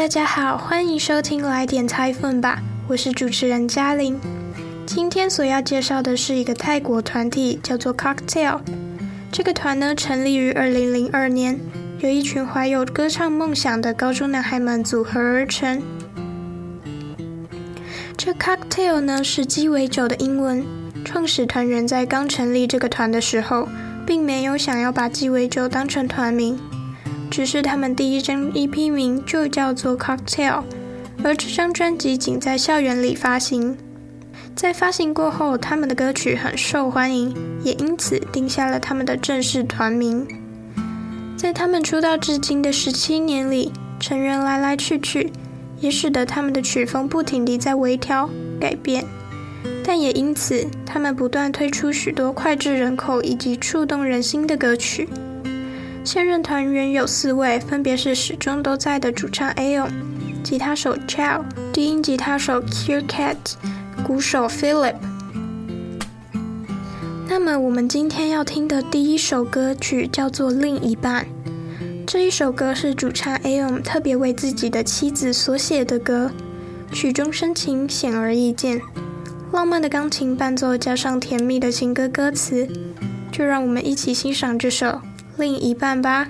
大家好，欢迎收听来点猜分吧，我是主持人嘉玲。今天所要介绍的是一个泰国团体，叫做 Cocktail。这个团呢，成立于二零零二年，由一群怀有歌唱梦想的高中男孩们组合而成。这 Cocktail 呢，是鸡尾酒的英文。创始团员在刚成立这个团的时候，并没有想要把鸡尾酒当成团名。只是他们第一张 EP 名就叫做 Cocktail，而这张专辑仅在校园里发行。在发行过后，他们的歌曲很受欢迎，也因此定下了他们的正式团名。在他们出道至今的十七年里，成员来来去去，也使得他们的曲风不停地在微调改变。但也因此，他们不断推出许多脍炙人口以及触动人心的歌曲。现任团员有四位，分别是始终都在的主唱 Aon、吉他手 Chow、低音吉他手 Q Cat、鼓手 Philip。那么，我们今天要听的第一首歌曲叫做《另一半》。这一首歌是主唱 Aon 特别为自己的妻子所写的歌，曲中深情显而易见，浪漫的钢琴伴奏加上甜蜜的情歌歌词，就让我们一起欣赏这首。另一半吧。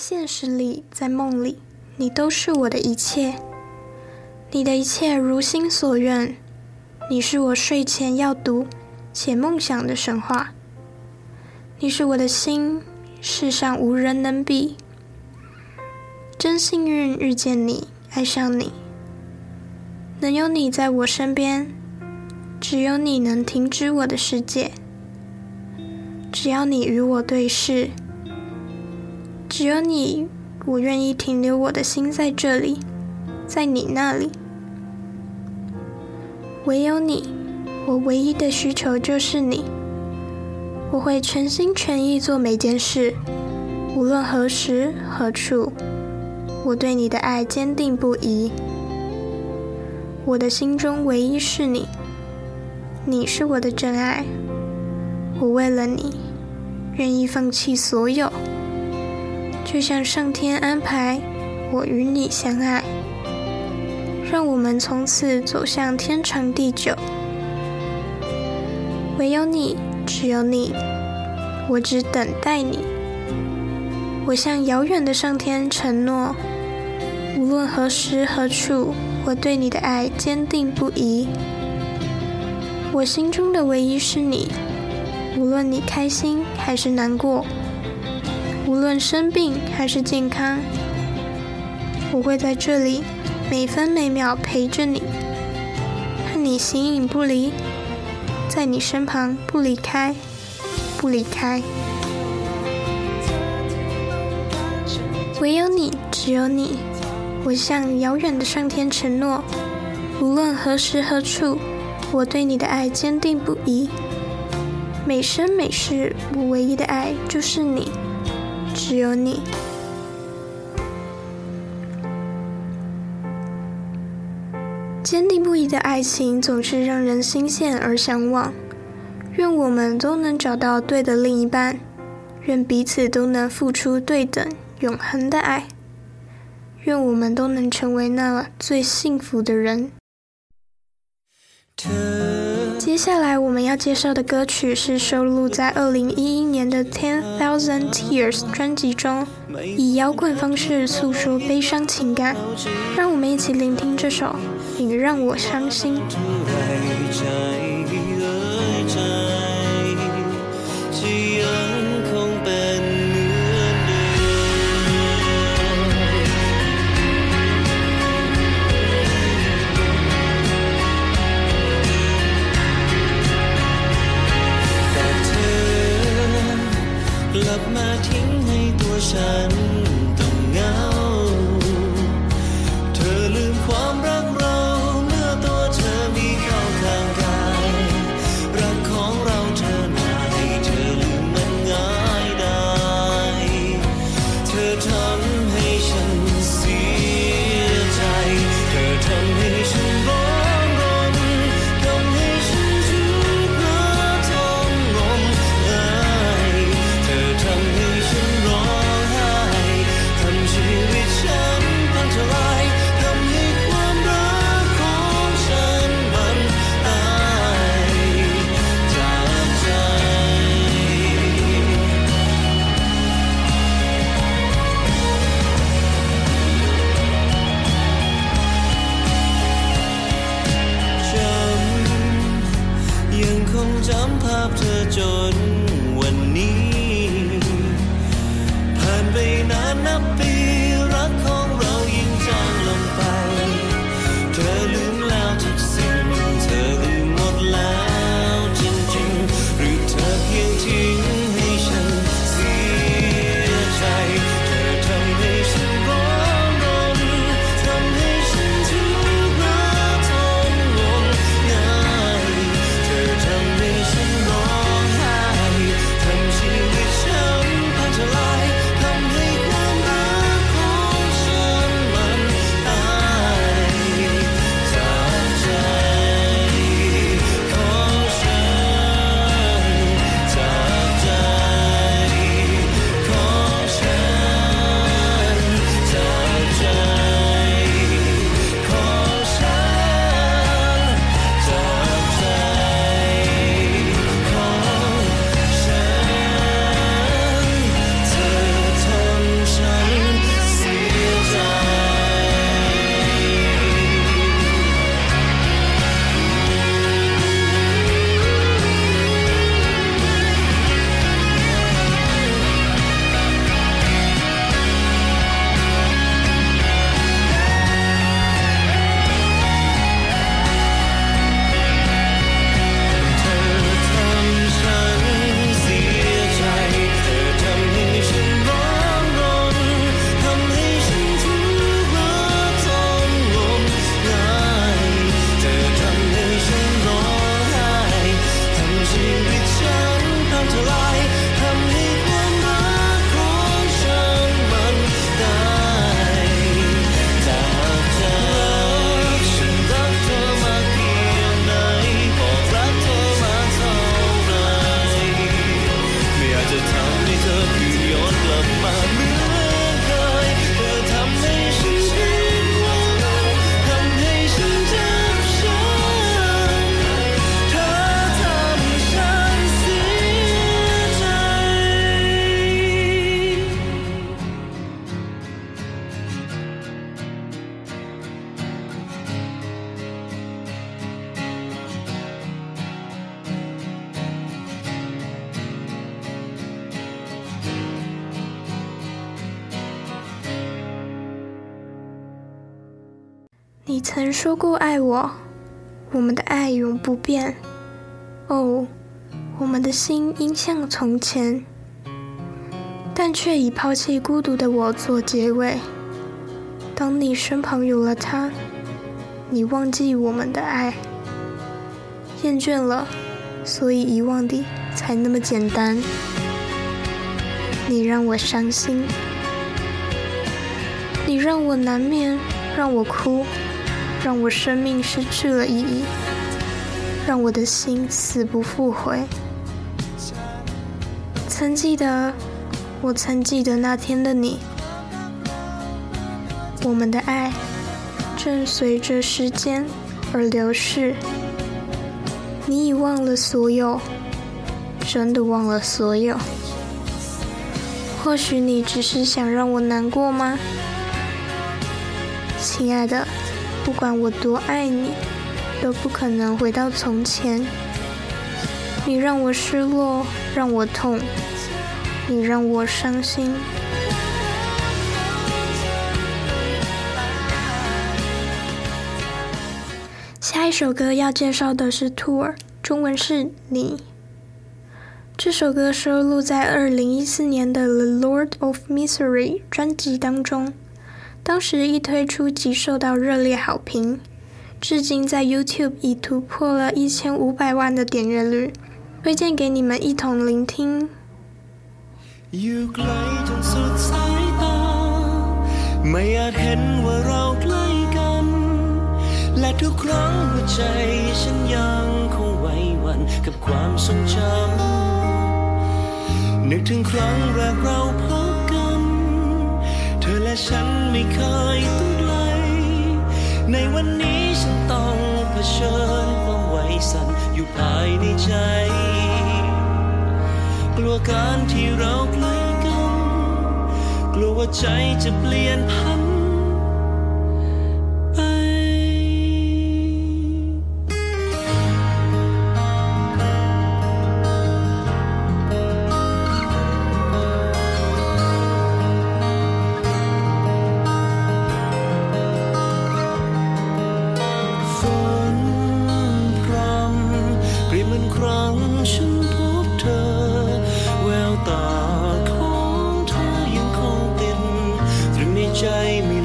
现实里，在梦里，你都是我的一切。你的一切如心所愿，你是我睡前要读且梦想的神话。你是我的心，世上无人能比。真幸运遇见你，爱上你，能有你在我身边，只有你能停止我的世界。只要你与我对视。只有你，我愿意停留我的心在这里，在你那里。唯有你，我唯一的需求就是你。我会全心全意做每件事，无论何时何处。我对你的爱坚定不移。我的心中唯一是你，你是我的真爱。我为了你，愿意放弃所有。就像上天安排我与你相爱，让我们从此走向天长地久。唯有你，只有你，我只等待你。我向遥远的上天承诺，无论何时何处，我对你的爱坚定不移。我心中的唯一是你，无论你开心还是难过。无论生病还是健康，我会在这里每分每秒陪着你，和你形影不离，在你身旁不离开，不离开。唯有你，只有你，我向遥远的上天承诺，无论何时何处，我对你的爱坚定不移。每生每世，我唯一的爱就是你。只有你，坚定不移的爱情总是让人心羡而向往。愿我们都能找到对的另一半，愿彼此都能付出对等、永恒的爱，愿我们都能成为那最幸福的人。接下来我们要介绍的歌曲是收录在二零一一年的《Ten Thousand Tears》专辑中，以摇滚方式诉说悲伤情感。让我们一起聆听这首《你让我伤心》。你曾说过爱我，我们的爱永不变。哦，我们的心应像从前，但却以抛弃孤独的我做结尾。当你身旁有了他，你忘记我们的爱，厌倦了，所以遗忘的才那么简单。你让我伤心，你让我难眠，让我哭，让我生命失去了意义，让我的心死不复回。曾记得，我曾记得那天的你，我们的爱正随着时间而流逝。你已忘了所有，真的忘了所有。或许你只是想让我难过吗？亲爱的，不管我多爱你，都不可能回到从前。你让我失落，让我痛，你让我伤心。下一首歌要介绍的是 Tour，中文是你。这首歌收录在二零一四年的《The Lord of Misery》专辑当中，当时一推出即受到热烈好评，至今在 YouTube 已突破了一千五百万的点阅率，推荐给你们一同聆听。นึกถึงครั้งแรกเราพบกัน เธ อและฉันไม่เคยต้องไกล ในวันนี้ฉันต้องเผชิญความไหวสั่นอยู่ภายในใจ กลัวการที่เราใกล้กัน กลัวว่าใจจะเปลี่ยนพัน time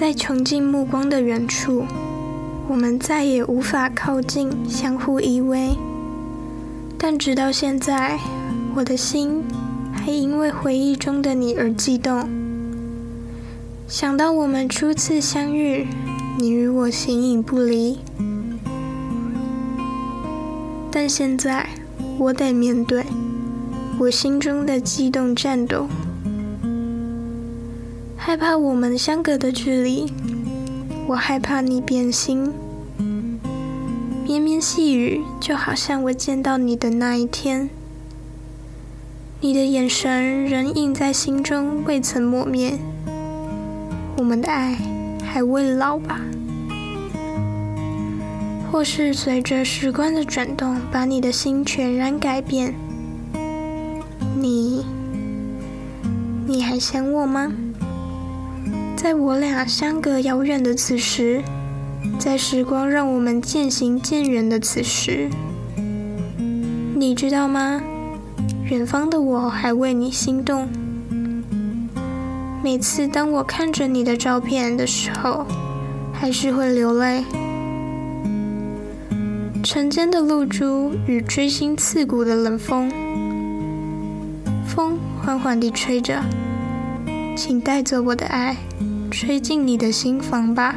在穷尽目光的远处，我们再也无法靠近，相互依偎。但直到现在，我的心还因为回忆中的你而悸动。想到我们初次相遇，你与我形影不离。但现在，我得面对我心中的悸动颤抖，害怕我们相隔的距离，我害怕你变心。绵绵细雨，就好像我见到你的那一天，你的眼神仍印在心中，未曾磨灭。我们的爱还未老吧？或是随着时光的转动，把你的心全然改变。你，你还想我吗？在我俩相隔遥远的此时，在时光让我们渐行渐远的此时，你知道吗？远方的我还为你心动。每次当我看着你的照片的时候，还是会流泪。晨间的露珠与锥心刺骨的冷风，风缓缓地吹着，请带走我的爱，吹进你的心房吧。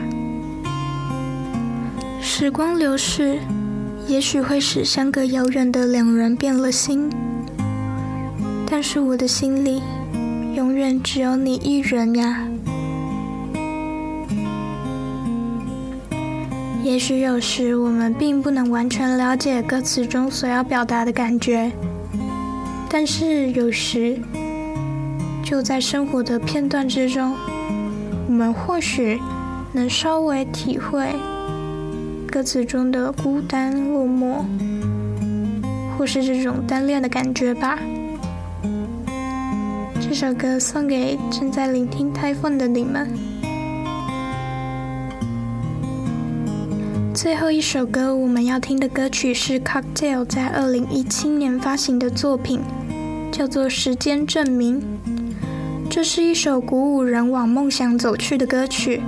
时光流逝，也许会使相隔遥远的两人变了心，但是我的心里，永远只有你一人呀。也许有时我们并不能完全了解歌词中所要表达的感觉，但是有时就在生活的片段之中，我们或许能稍微体会歌词中的孤单落寞，或是这种单恋的感觉吧。这首歌送给正在聆听台风的你们。最后一首歌，我们要听的歌曲是 Cocktail 在二零一七年发行的作品，叫做《时间证明》。这是一首鼓舞人往梦想走去的歌曲，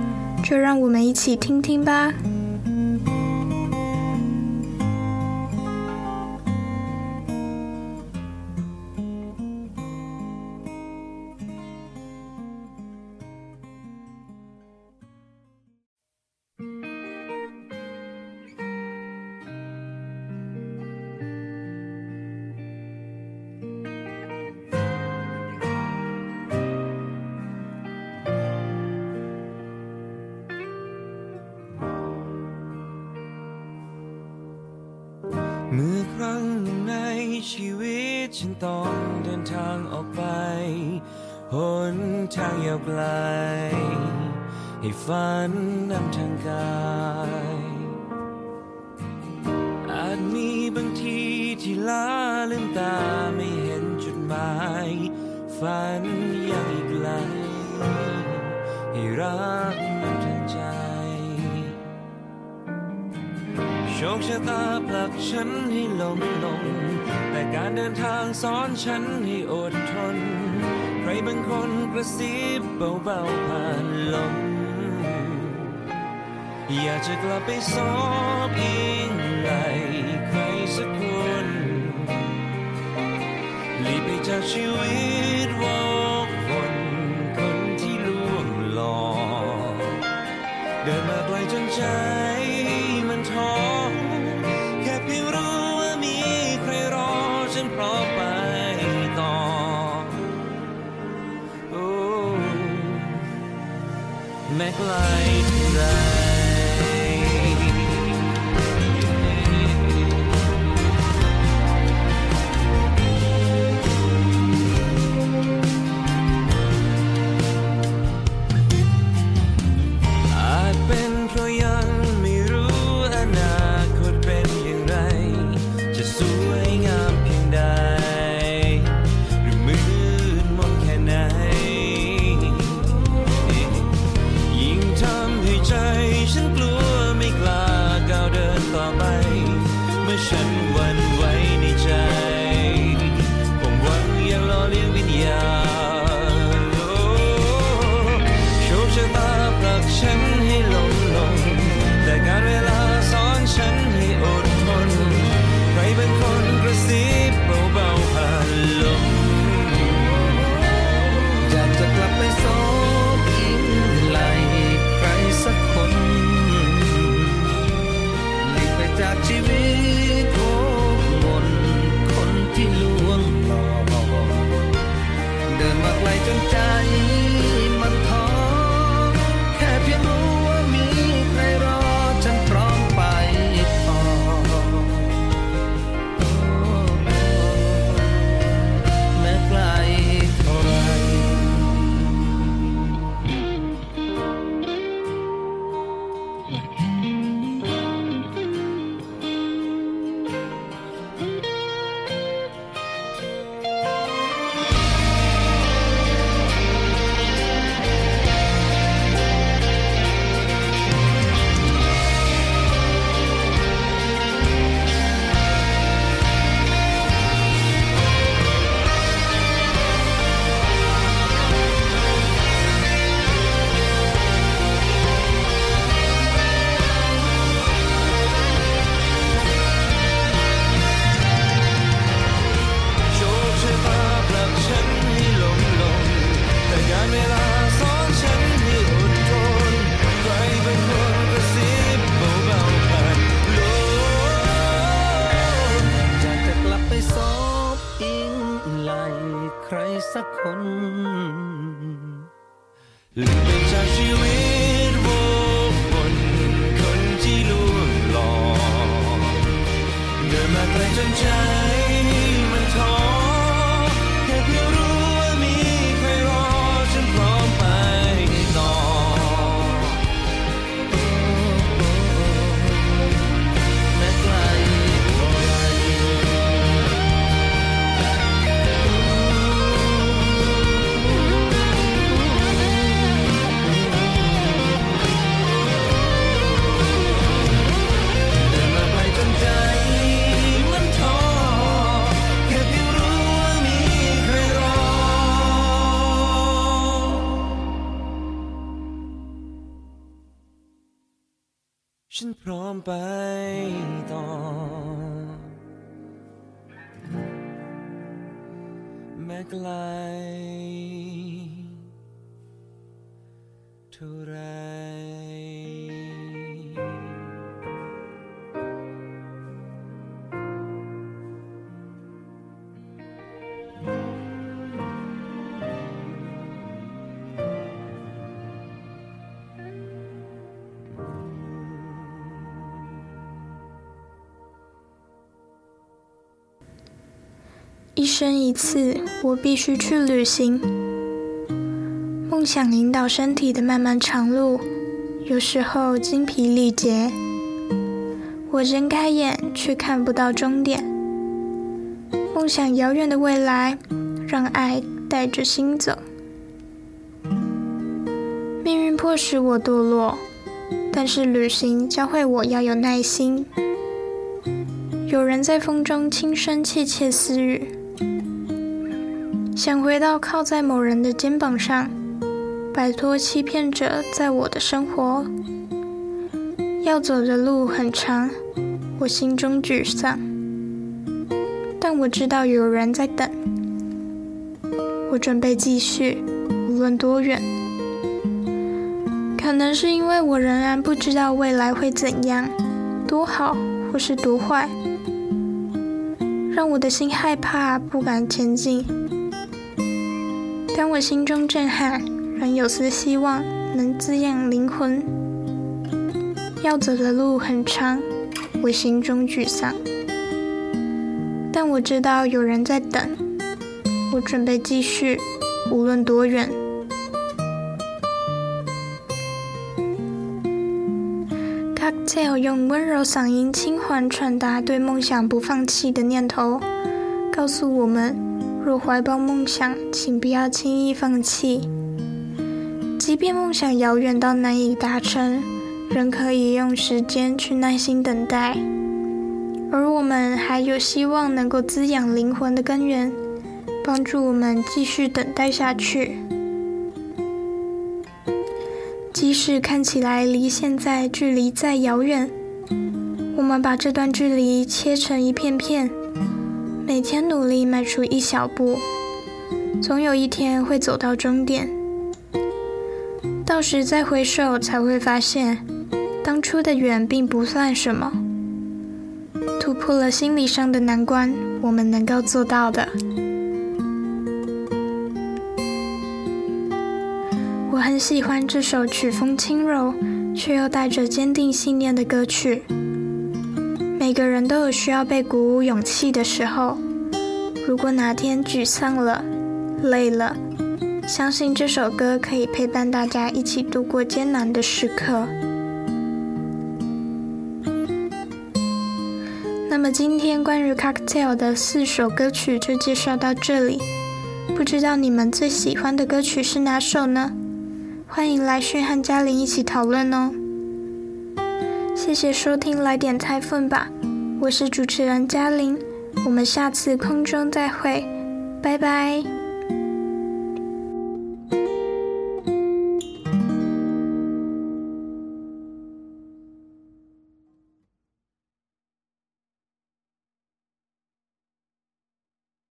就让我们一起听听吧。 ฉันต้องเดินทางออกไป หนทางยาวไกล ให้ฝันนำทางกาย อาจมีบางทีที่ล้าลืมตาไม่เห็นจุดหมาย ฝันยังอีกไกลให้รัก โชคชะตาผลักฉันให้ล้มลง แต่การเดินทางสอนฉันให้อดทน ใครบางคนกระซิบเบาๆผ่านลม อยากจะกลับไปสอบอิงไหลใครสักคนหลีกไปจากชีวิต แฉันพร้อมไปต่อ แม้ไกลเท่าไร 一生一次，我必须去旅行。梦想引导身体的漫漫长路，有时候精疲力竭。我睁开眼，却看不到终点。梦想遥远的未来，让爱带着心走。命运迫使我堕落，但是旅行教会我要有耐心。有人在风中轻声窃窃私语。想回到靠在某人的肩膀上，摆脱欺骗者在我的生活。要走的路很长，我心中沮丧，但我知道有人在等。我准备继续，无论多远。可能是因为我仍然不知道未来会怎样，多好或是多坏，让我的心害怕，不敢前进。当我心中震撼，仍有丝希望能滋养灵魂。要走的路很长，我心中沮丧，但我知道有人在等。我准备继续，无论多远。Cocktail 用温柔嗓音轻缓传达对梦想不放弃的念头，告诉我们。若怀抱梦想，请不要轻易放弃。即便梦想遥远到难以达成，仍可以用时间去耐心等待。而我们还有希望能够滋养灵魂的根源，帮助我们继续等待下去。即使看起来离现在距离再遥远，我们把这段距离切成一片片。每天努力迈出一小步，总有一天会走到终点。到时再回首，才会发现，当初的远并不算什么。突破了心理上的难关，我们能够做到的。我很喜欢这首曲风轻柔，却又带着坚定信念的歌曲。每个人都有需要被鼓舞勇气的时候。如果哪天沮丧了、累了，相信这首歌可以陪伴大家一起度过艰难的时刻。那么今天关于 Cocktail 的四首歌曲就介绍到这里。不知道你们最喜欢的歌曲是哪首呢？欢迎来讯和嘉玲一起讨论哦。谢谢收听，来点菜份吧。我是主持人嘉玲，我们下次空中再会，拜拜。